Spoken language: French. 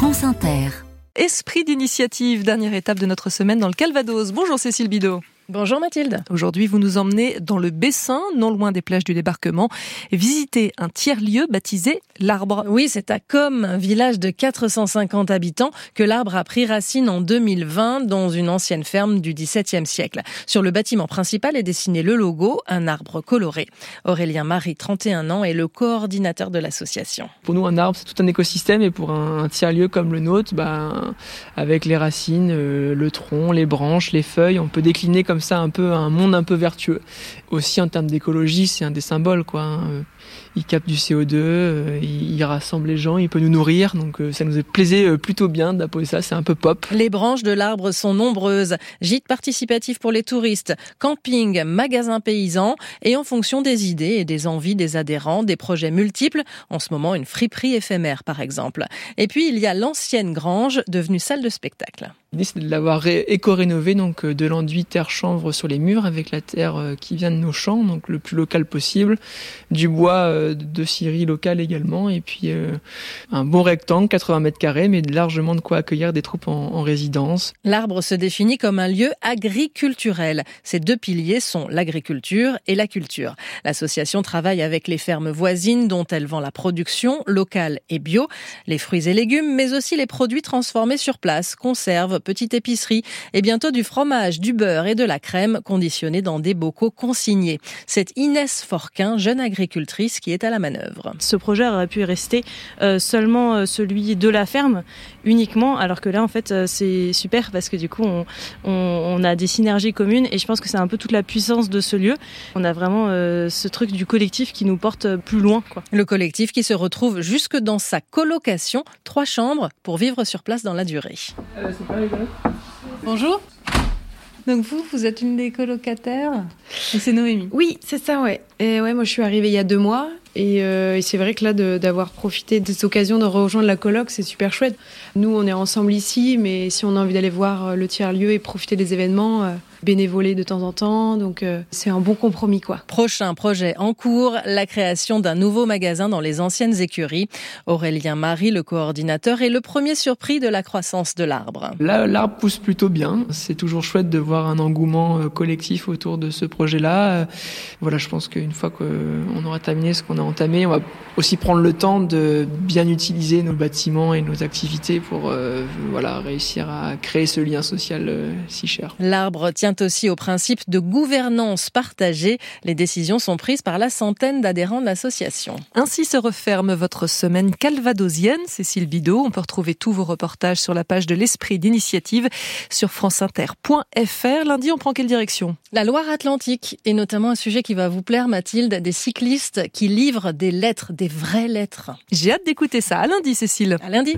France Inter. Esprit d'initiative, dernière étape de notre semaine dans le Calvados. Bonjour Cécile Bidot. Bonjour Mathilde. Aujourd'hui, vous nous emmenez dans le Bessin, non loin des plages du débarquement, et visiter un tiers-lieu baptisé l'Arbre. Oui, c'est à Com, un village de 450 habitants, que l'Arbre a pris racine en 2020 dans une ancienne ferme du XVIIe siècle. Sur le bâtiment principal est dessiné le logo, un arbre coloré. Aurélien Marie, 31 ans, est le coordinateur de l'association. Pour nous, un arbre, c'est tout un écosystème, et pour un, tiers-lieu comme le nôtre, ben, avec les racines, euh, le tronc, les branches, les feuilles, on peut décliner comme ça un peu un monde un peu vertueux. Aussi en termes d'écologie, c'est un des symboles quoi. Hein. Il capte du CO2, euh, il rassemble les gens, il peut nous nourrir, donc euh, ça nous plaisait euh, plutôt bien d'apposer ça, c'est un peu pop. Les branches de l'arbre sont nombreuses. Gîtes participatifs pour les touristes, camping, magasins paysans, et en fonction des idées et des envies des adhérents, des projets multiples, en ce moment une friperie éphémère par exemple. Et puis il y a l'ancienne grange devenue salle de spectacle. L'idée, c'est de l'avoir éco-rénové, donc euh, de l'enduit terre-chanvre sur les murs avec la terre euh, qui vient de nos champs, donc le plus local possible, du bois euh, de scierie local également, et puis un bon rectangle, 80 mètres carrés, mais largement de quoi accueillir des troupes en, en résidence. L'arbre se définit comme un lieu agriculturel. Ces deux piliers sont l'agriculture et la culture. L'association travaille avec les fermes voisines dont elle vend la production locale et bio, les fruits et légumes, mais aussi les produits transformés sur place, conserves, petite épicerie et bientôt du fromage, du beurre et de la crème conditionnés dans des bocaux consignés. C'est Inès Forquin, jeune agricultrice, qui est à la manœuvre. Ce projet aurait pu rester euh, seulement euh, celui de la ferme uniquement, alors que là en fait euh, c'est super parce que du coup on, on, a des synergies communes et je pense que c'est un peu toute la puissance de ce lieu. On a vraiment ce truc du collectif qui nous porte plus loin. Quoi. Le collectif qui se retrouve jusque dans sa colocation, trois chambres pour vivre sur place dans la durée. Bonjour. Donc vous, vous êtes une des colocataires c'est Noémie. Oui, c'est ça, ouais. Et ouais, moi je suis arrivée il y a deux mois et, euh, et c'est vrai que là d'avoir profité de cette occasion de rejoindre la coloc, c'est super chouette. Nous, on est ensemble ici, mais si on a envie d'aller voir euh, le tiers lieu et profiter des événements, euh, bénévoler de temps en temps. Donc euh, c'est un bon compromis quoi. Prochain projet en cours, la création d'un nouveau magasin dans les anciennes écuries. Aurélien Marie, le coordinateur, est le premier surpris de la croissance de l'arbre. Là, l'arbre pousse plutôt bien. C'est toujours chouette de voir un engouement collectif autour de ce projet-là. Voilà, je pense qu'une fois qu'on aura terminé ce qu'on a entamé, on va aussi prendre le temps de bien utiliser nos bâtiments et nos activités pour voilà réussir à créer ce lien social si cher. L'arbre tient aussi au principe de gouvernance partagée. Les décisions sont prises par la centaine d'adhérents de l'association. Ainsi se referme votre semaine calvadosienne, Cécile Bidot. On peut retrouver tous vos reportages sur la page de l'Esprit d'initiative sur franceinter.fr. Lundi, on prend quelle direction? La Loire-Atlantique et notamment un sujet qui va vous plaire, Mathilde, des cyclistes qui livrent des lettres, des vraies lettres. J'ai hâte d'écouter ça. À lundi, Cécile. À lundi.